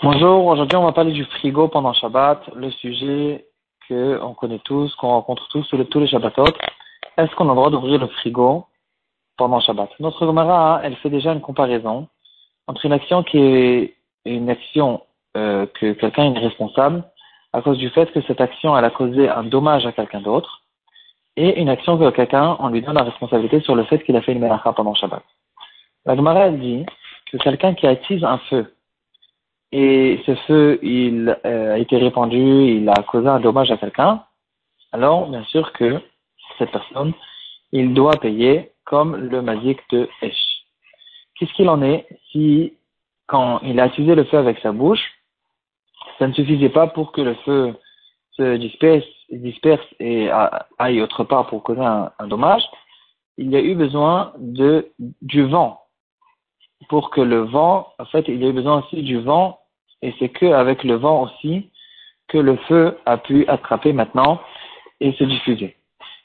Bonjour, aujourd'hui on va parler du frigo pendant Shabbat, le sujet que on connaît tous, qu'on rencontre tous sur tous les Shabbatot. Est-ce qu'on a le droit d'ouvrir le frigo pendant Shabbat? Notre Gemara, elle fait déjà une comparaison entre une action qui est une action euh, que quelqu'un est responsable à cause du fait que cette action a causé un dommage à quelqu'un d'autre et une action que quelqu'un, on lui donne la responsabilité sur le fait qu'il a fait une melacha pendant Shabbat. La Gemara, dit que quelqu'un qui attise un feu, et ce feu, euh, a été répandu, il a causé un dommage à quelqu'un, alors, bien sûr que cette personne, il doit payer comme le mazik de Esh. Qu'est-ce qu'il en est si, quand il a attisé le feu avec sa bouche, ça ne suffisait pas pour que le feu se disperse, disperse et aille autre part pour causer un, un dommage, il y a eu besoin de, du vent pour que le vent, en fait, il y a eu besoin aussi du vent, et c'est que avec le vent aussi que le feu a pu attraper maintenant et se diffuser.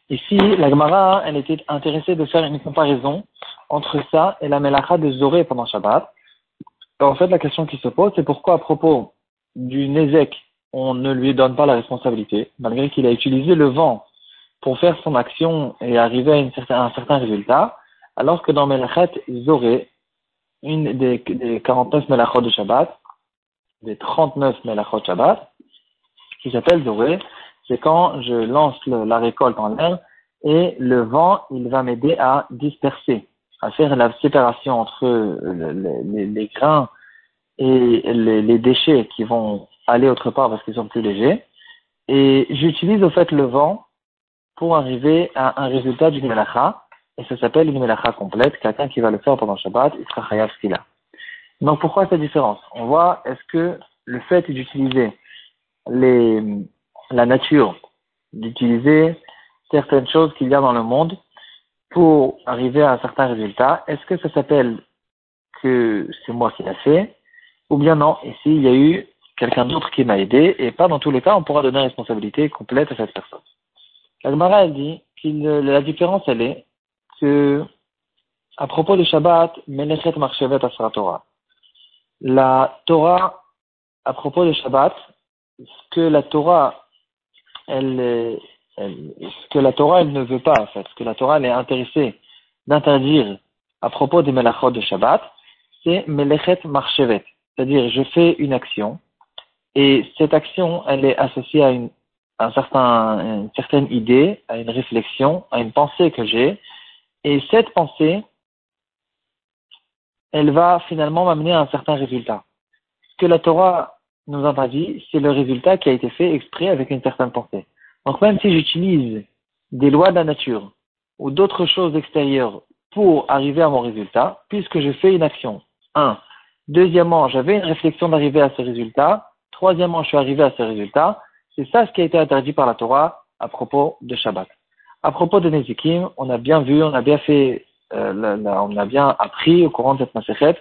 Ici, la Gemara, elle était intéressée de faire une comparaison entre ça et la melacha de Zoré pendant Shabbat. en fait, la question qui se pose, c'est pourquoi à propos du Nézek, on ne lui donne pas la responsabilité, malgré qu'il a utilisé le vent pour faire son action et arriver à, un certain résultat, alors que dans Melachet Zoré, une des, des 49 melachot de Shabbat, des 39 melachot de Shabbat, qui s'appelle Doré, c'est quand je lance la récolte en l'air et le vent, il va m'aider à disperser, à faire la séparation entre les, les grains et les, déchets qui vont aller autre part parce qu'ils sont plus légers. Et j'utilise au fait le vent pour arriver à un résultat du melacha et ça s'appelle une melacha complète. Quelqu'un qui va le faire pendant Shabbat, il sera chayav. Donc pourquoi cette différence? On voit, est-ce que le fait d'utiliser la nature, d'utiliser certaines choses qu'il y a dans le monde pour arriver à un certain résultat, est-ce que ça s'appelle que c'est moi qui l'ai fait? Ou bien non, ici il y a eu quelqu'un d'autre qui m'a aidé, et pas dans tous les cas on pourra donner une responsabilité complète à cette personne. La Gemara elle dit que la différence elle est à propos du Shabbat, Menechet Marchevet Asra Torah. La Torah, à propos du Shabbat, ce que la Torah, elle, que la Torah, ne veut pas, en fait, ce que la Torah, elle est intéressée d'interdire à propos des Melachot de Shabbat, c'est Melechet Marchevet. C'est-à-dire, je fais une action, et cette action, elle est associée à une certaine idée, à une réflexion, à une pensée que j'ai, et cette pensée, elle va finalement m'amener à un certain résultat. Ce que la Torah nous a dit, c'est le résultat qui a été fait exprès avec une certaine pensée. Donc même si j'utilise des lois de la nature ou d'autres choses extérieures pour arriver à mon résultat, puisque je fais une action. Un. Deuxièmement, j'avais une réflexion d'arriver à ce résultat. Troisièmement, je suis arrivé à ce résultat. C'est ça ce qui a été interdit par la Torah à propos de Shabbat. À propos de Nezikim, on a bien vu, on a bien fait, euh, on a bien appris au courant de cette maséchet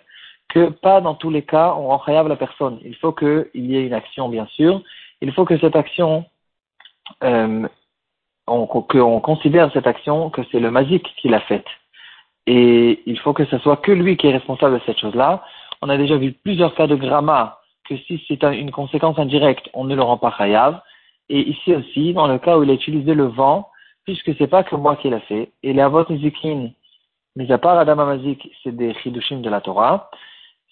que pas dans tous les cas on rend la personne. Il faut qu'il y ait une action, bien sûr. Il faut que cette action, euh, qu'on considère cette action que c'est le mazik qui l'a faite. Et il faut que ce soit que lui qui est responsable de cette chose-là. On a déjà vu plusieurs cas de gramma que si c'est une conséquence indirecte, on ne le rend pas chayav. Et ici aussi, dans le cas où il a utilisé le vent, puisque c'est pas que moi qui l'a fait, et les avot nizikin, mis à part Adam Amazik, c'est des chidushim de la Torah,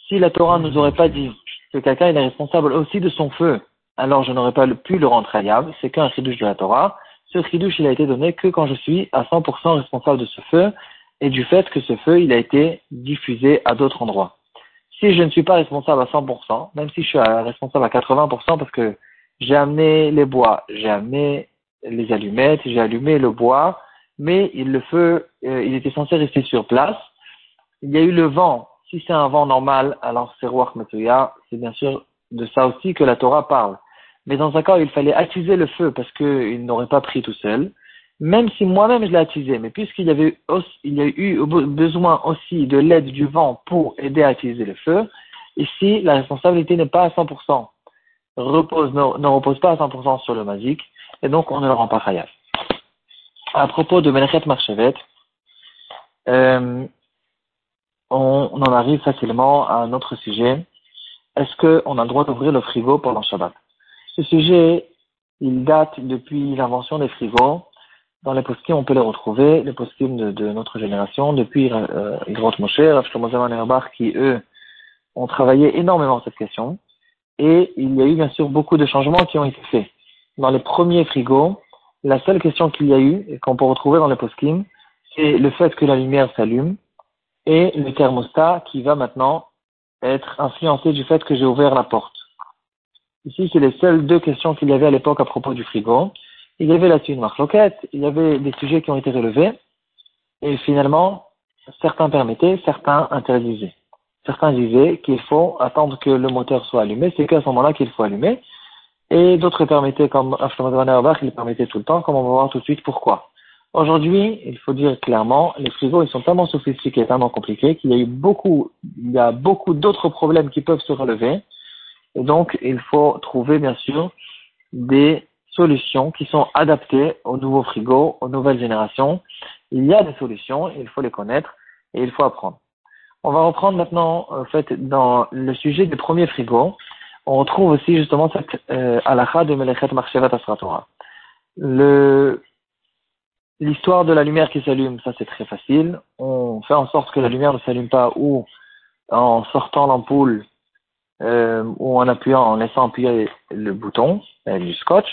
si la Torah nous aurait pas dit que quelqu'un est responsable aussi de son feu, alors je n'aurais pas pu le rendre hayab, c'est qu'un chidush de la Torah. Ce chidush, il a été donné que quand je suis à 100% responsable de ce feu, et du fait que ce feu, il a été diffusé à d'autres endroits. Si je ne suis pas responsable à 100%, même si je suis responsable à 80% parce que j'ai amené les bois, j'ai amené les allumettes, j'ai allumé le bois, mais le feu, euh, il était censé rester sur place. Il y a eu le vent. Si c'est un vent normal, alors c'est Ruach Matsuya, c'est bien sûr de ça aussi que la Torah parle. Mais dans un cas il fallait attiser le feu parce qu'il n'aurait pas pris tout seul, même si moi-même je l'ai attisé, mais puisqu'il y avait il y a eu besoin aussi de l'aide du vent pour aider à attiser le feu, ici la responsabilité n'est pas à 100%, repose, ne, ne repose pas à 100% sur le magique, et donc on ne le rend pas chayav. À propos de Menachet Marchevet, euh, on, en arrive facilement à un autre sujet. Est-ce qu'on a le droit d'ouvrir le frigo pendant Shabbat? Ce sujet, il date depuis l'invention des frigos. Dans les poskim, on peut les retrouver, les poskim de, notre génération, depuis euh, Moshe, Rav qui eux ont travaillé énormément cette question. Et il y a eu bien sûr beaucoup de changements qui ont été faits. Dans les premiers frigos, la seule question qu'il y a eu, et qu'on peut retrouver dans les poskim, c'est le fait que la lumière s'allume et le thermostat qui va maintenant être influencé du fait que j'ai ouvert la porte. Ici, c'est les seules deux questions qu'il y avait à l'époque à propos du frigo. Il y avait là-dessus une marque il y avait des sujets qui ont été relevés, et finalement, certains permettaient, certains interdisaient. Certains disaient qu'il faut attendre que le moteur soit allumé, c'est qu'à ce moment-là qu'il faut allumer. Et d'autres permettaient, comme Afshlomo il permettait tout le temps, comme on va voir tout de suite pourquoi. Aujourd'hui, il faut dire clairement, les frigos, ils sont tellement sophistiqués, tellement compliqués, qu'il y a eu beaucoup, il y a beaucoup d'autres problèmes qui peuvent se relever. Et donc, il faut trouver, bien sûr, des solutions qui sont adaptées aux nouveaux frigos, aux nouvelles générations. Il y a des solutions, il faut les connaître et il faut apprendre. On va reprendre maintenant, en fait, dans le sujet des premiers frigos, on retrouve aussi justement cette euh, halakha de Melechet Marchevat Asratora. L'histoire de la lumière qui s'allume, ça c'est très facile. On fait en sorte que la lumière ne s'allume pas ou en sortant l'ampoule euh, ou en appuyant, en laissant appuyer le bouton euh, du scotch.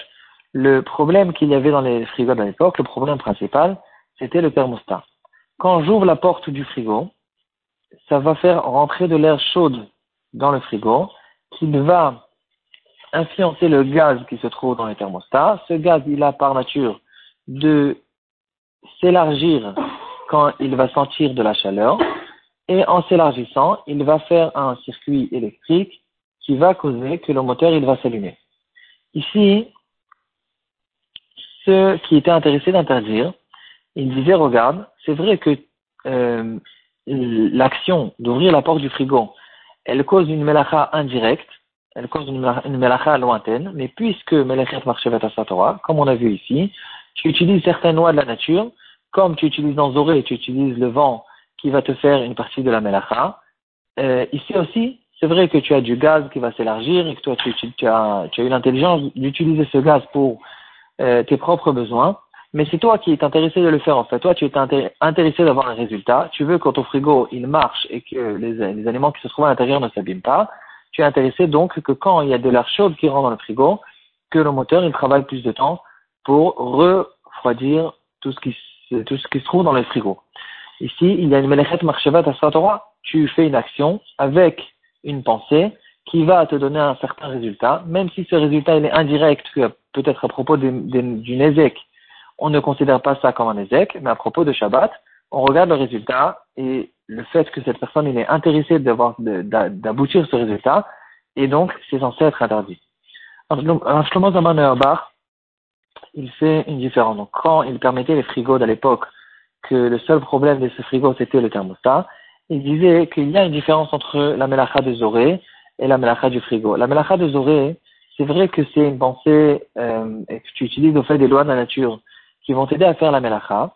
Le problème qu'il y avait dans les frigos de l'époque, le problème principal, c'était le thermostat. Quand j'ouvre la porte du frigo, ça va faire rentrer de l'air chaud dans le frigo qui va influencer le gaz qui se trouve dans le thermostat. Ce gaz, il a par nature de s'élargir quand il va sentir de la chaleur et en s'élargissant, il va faire un circuit électrique qui va causer que le moteur il va s'allumer. Ici, ceux qui étaient intéressés d'interdire, ils disaient regarde, c'est vrai que euh, l'action d'ouvrir la porte du frigo, elle cause une melacha indirecte, elle cause une, melacha lointaine, mais puisque melachat marchevet Torah, comme on a vu ici, tu utilises certaines lois de la nature, comme tu utilises dans Zoré, tu utilises le vent qui va te faire une partie de la melacha. Euh, ici aussi, c'est vrai que tu as du gaz qui va s'élargir et que toi, tu, tu, as, tu as eu l'intelligence d'utiliser ce gaz pour euh, tes propres besoins. Mais c'est toi qui es intéressé de le faire en fait. Toi, tu es intéressé d'avoir un résultat. Tu veux que ton frigo il marche et que les, les aliments qui se trouvent à l'intérieur ne s'abîment pas. Tu es intéressé donc que quand il y a de l'air chaud qui rentre dans le frigo, que le moteur il travaille plus de temps pour refroidir tout ce qui, tout ce qui se trouve dans le frigo. Ici, il y a une melechet marchevat à Torah. Tu fais une action avec une pensée qui va te donner un certain résultat, même si ce résultat il est indirect, peut-être à propos d'une ézec, on ne considère pas ça comme un ézec, mais à propos de Shabbat, on regarde le résultat et le fait que cette personne il est intéressée d'aboutir ce résultat, et donc c'est censé être interdit. Un Shlomo Zaman il fait une différence. Donc quand il permettait les frigos à l'époque que le seul problème de ce frigo c'était le thermostat, il disait qu'il y a une différence entre la melacha de Zoré et la melacha du frigo. La melacha de Zoré, c'est vrai que c'est une pensée euh, que tu utilises au fait des lois de la nature qui vont t'aider à faire la melacha,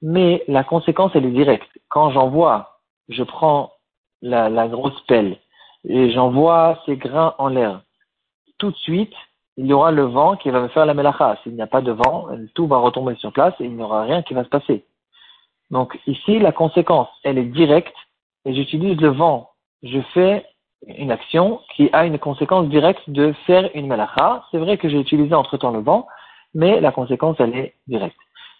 mais la conséquence elle est directe. Quand j'envoie, je prends la, la grosse pelle et j'envoie ces grains en l'air, tout de suite, il y aura le vent qui va me faire la melacha. S'il n'y a pas de vent, tout va retomber sur place et il n'y aura rien qui va se passer. Donc ici, la conséquence, elle est directe et j'utilise le vent. Je fais une action qui a une conséquence directe de faire une melacha. C'est vrai que j'ai utilisé entre-temps le vent, mais la conséquence, elle est directe.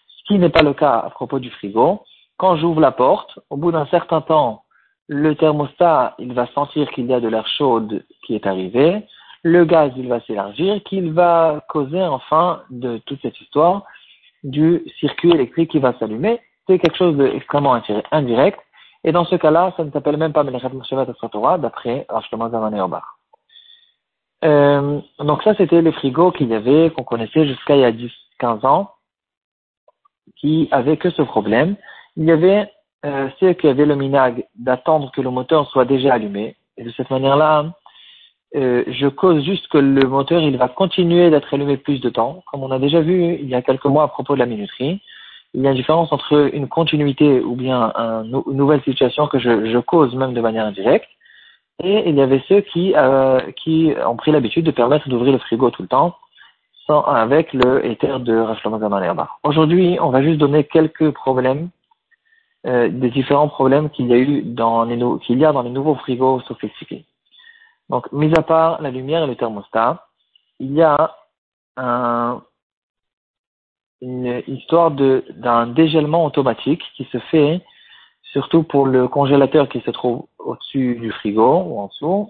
Ce qui n'est pas le cas à propos du frigo. Quand j'ouvre la porte, au bout d'un certain temps, le thermostat, il va sentir qu'il y a de l'air chaud qui est arrivé. Le gaz, il va s'élargir, qu'il va causer enfin de toute cette histoire du circuit électrique qui va s'allumer. C'est quelque chose d'extrêmement indirect et dans ce cas-là, ça ne s'appelle même pas Melechat Moshevat Torah, d'après Rashlomo Zamané Obar. Euh, donc ça, c'était les frigos qu'il y avait, qu'on connaissait jusqu'à il y a 10, 15 ans, qui avaient que ce problème. Il y avait euh, ceux qui avaient le minag d'attendre que le moteur soit déjà allumé. Et de cette manière-là, euh, je cause juste que le moteur, il va continuer d'être allumé plus de temps, comme on a déjà vu il y a quelques mois à propos de la minuterie il y a une différence entre une continuité ou bien une nouvelle situation que je, je, cause même de manière indirecte. Et il y avait ceux qui, euh, qui ont pris l'habitude de permettre d'ouvrir le frigo tout le temps sans, avec le éther de Rashlomo Aujourd'hui, on va juste donner quelques problèmes, euh, des différents problèmes qu'il y a eu dans les, qu'il y a dans les nouveaux frigos sophistiqués. Donc, mis à part la lumière et le thermostat, il y a un, une histoire d'un dégèlement automatique qui se fait surtout pour le congélateur qui se trouve au-dessus du frigo ou en dessous.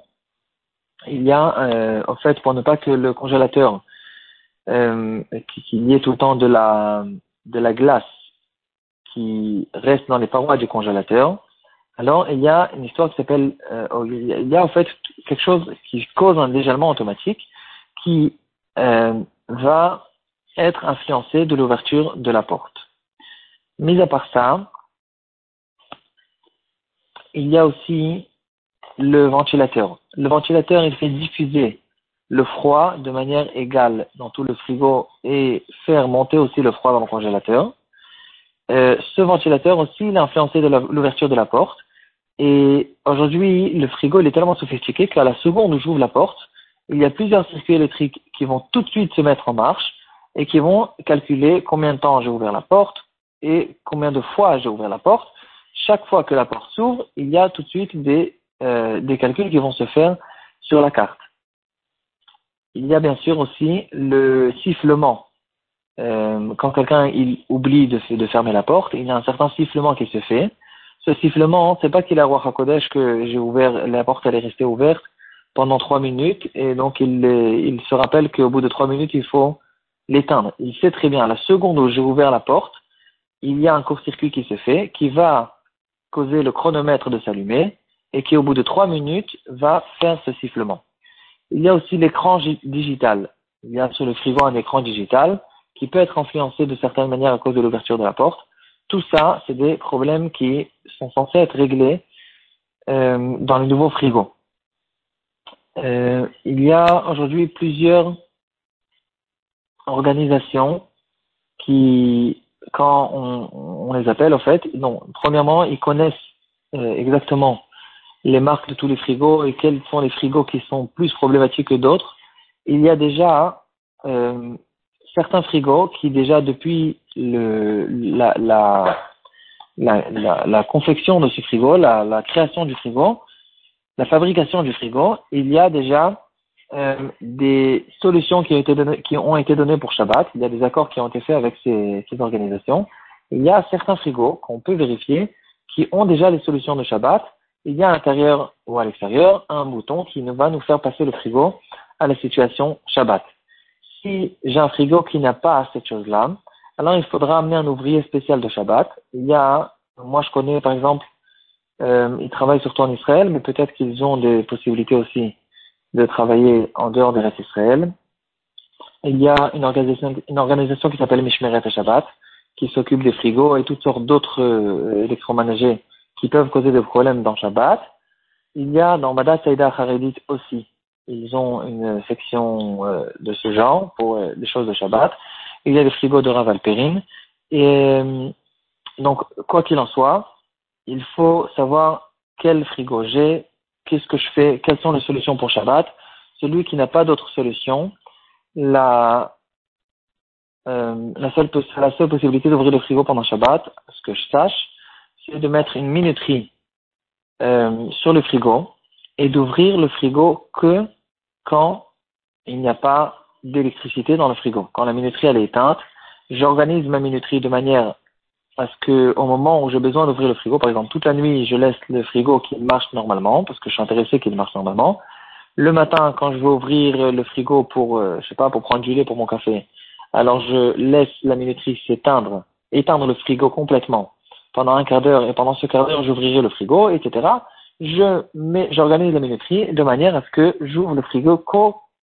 Il y a, euh, en fait, pour ne pas que le congélateur, euh, qu'il y ait tout le temps de la, de la glace qui reste dans les parois du congélateur, alors il y a une histoire qui s'appelle, euh, oh, il y a en fait quelque chose qui cause un dégèlement automatique qui euh, va être influencé de l'ouverture de la porte. Mis à part ça, il y a aussi le ventilateur. Le ventilateur, il fait diffuser le froid de manière égale dans tout le frigo et faire monter aussi le froid dans le congélateur. Euh, ce ventilateur aussi, il est influencé l'ouverture de la porte. Et aujourd'hui, le frigo, il est tellement sophistiqué qu'à la seconde où j'ouvre la porte, il y a plusieurs circuits électriques qui vont tout de suite se mettre en marche et qui vont calculer combien de temps j'ai ouvert la porte et combien de fois j'ai ouvert la porte. Chaque fois que la porte s'ouvre, il y a tout de suite des, euh, des calculs qui vont se faire sur la carte. Il y a bien sûr aussi le sifflement. Euh, quand quelqu'un il oublie de, fermer la porte, il y a un certain sifflement qui se fait. Ce sifflement, c'est pas qu'il a roi Hakodesh que j'ai ouvert, la porte elle est restée ouverte pendant trois minutes et donc il, il se rappelle qu'au bout de trois minutes il faut l'éteindre. Il sait très bien, la seconde où j'ai ouvert la porte, il y a un court-circuit qui se fait, qui va causer le chronomètre de s'allumer, et qui au bout de trois minutes va faire ce sifflement. Il y a aussi l'écran digital. Il y a sur le frigo un écran digital qui peut être influencé de certaines manières à cause de l'ouverture de la porte. Tout ça, c'est des problèmes qui sont censés être réglés euh, dans les nouveaux frigos. Euh, il y a aujourd'hui plusieurs organisations qui, quand on, les appelle, en fait, non, premièrement, ils connaissent euh, exactement les marques de tous les frigos et quels sont les frigos qui sont plus problématiques que d'autres. Il y a déjà euh, certains frigos qui déjà depuis la, confection de ce frigo, la, création du frigo, la fabrication du frigo, il y a déjà euh, des solutions qui ont, été données, pour Shabbat. Il y a des accords qui ont été faits avec ces organisations. Il y a certains frigos qu'on peut vérifier qui ont déjà les solutions de Shabbat. Il y a à l'intérieur ou à l'extérieur un bouton qui va nous faire passer le frigo à la situation Shabbat. Si j'ai un frigo qui n'a pas cette chose-là, alors il faudra amener un ouvrier spécial de Shabbat. Il y a, moi je connais par exemple, euh, ils travaillent surtout en Israël, mais peut-être qu'ils ont des possibilités aussi de travailler en dehors des restes Israël. Il y a une organisation, une organisation qui s'appelle Mishmeret Shabbat, qui s'occupe des frigos et toutes sortes d'autres euh, électroménagers qui peuvent causer des problèmes dans Shabbat. Il y a dans Bada Saïda Haredit aussi, ils ont une section euh, de ce genre pour euh, des choses de Shabbat. Il y a des frigos de Rav Alperin. Et donc, quoi qu'il en soit, il faut savoir quel frigo j'ai, qu'est-ce que je fais, quelles sont les solutions pour Shabbat. Celui qui n'a pas d'autre solution, la, euh, la, seule, la seule possibilité d'ouvrir le frigo pendant Shabbat, ce que je sache, c'est de mettre une minuterie euh, sur le frigo et d'ouvrir le frigo que quand il n'y a pas d'électricité dans le frigo. Quand la minuterie elle est éteinte, j'organise ma minuterie de manière parce que au moment où j'ai besoin d'ouvrir le frigo, par exemple toute la nuit, je laisse le frigo qui marche normalement parce que je suis intéressé qu'il marche normalement. Le matin, quand je vais ouvrir le frigo pour, euh, je sais pas, pour prendre du lait pour mon café, alors je laisse la minuterie s'éteindre, éteindre le frigo complètement pendant un quart d'heure et pendant ce quart d'heure j'ouvrirai le frigo, etc. Je mets, j'organise la minuterie de manière à ce que j'ouvre le frigo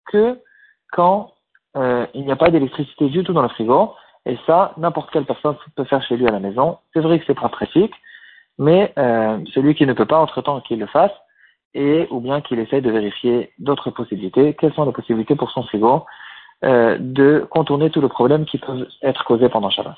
que quand euh, il n'y a pas d'électricité du tout dans le frigo et ça, n'importe quelle personne peut faire chez lui à la maison. C'est vrai que c'est pas pratique, mais euh, celui qui ne peut pas, entre-temps, qu'il le fasse, et ou bien qu'il essaie de vérifier d'autres possibilités. Quelles sont les possibilités pour son frigo? De contourner tout le problème qui peut être causé pendant Shabbat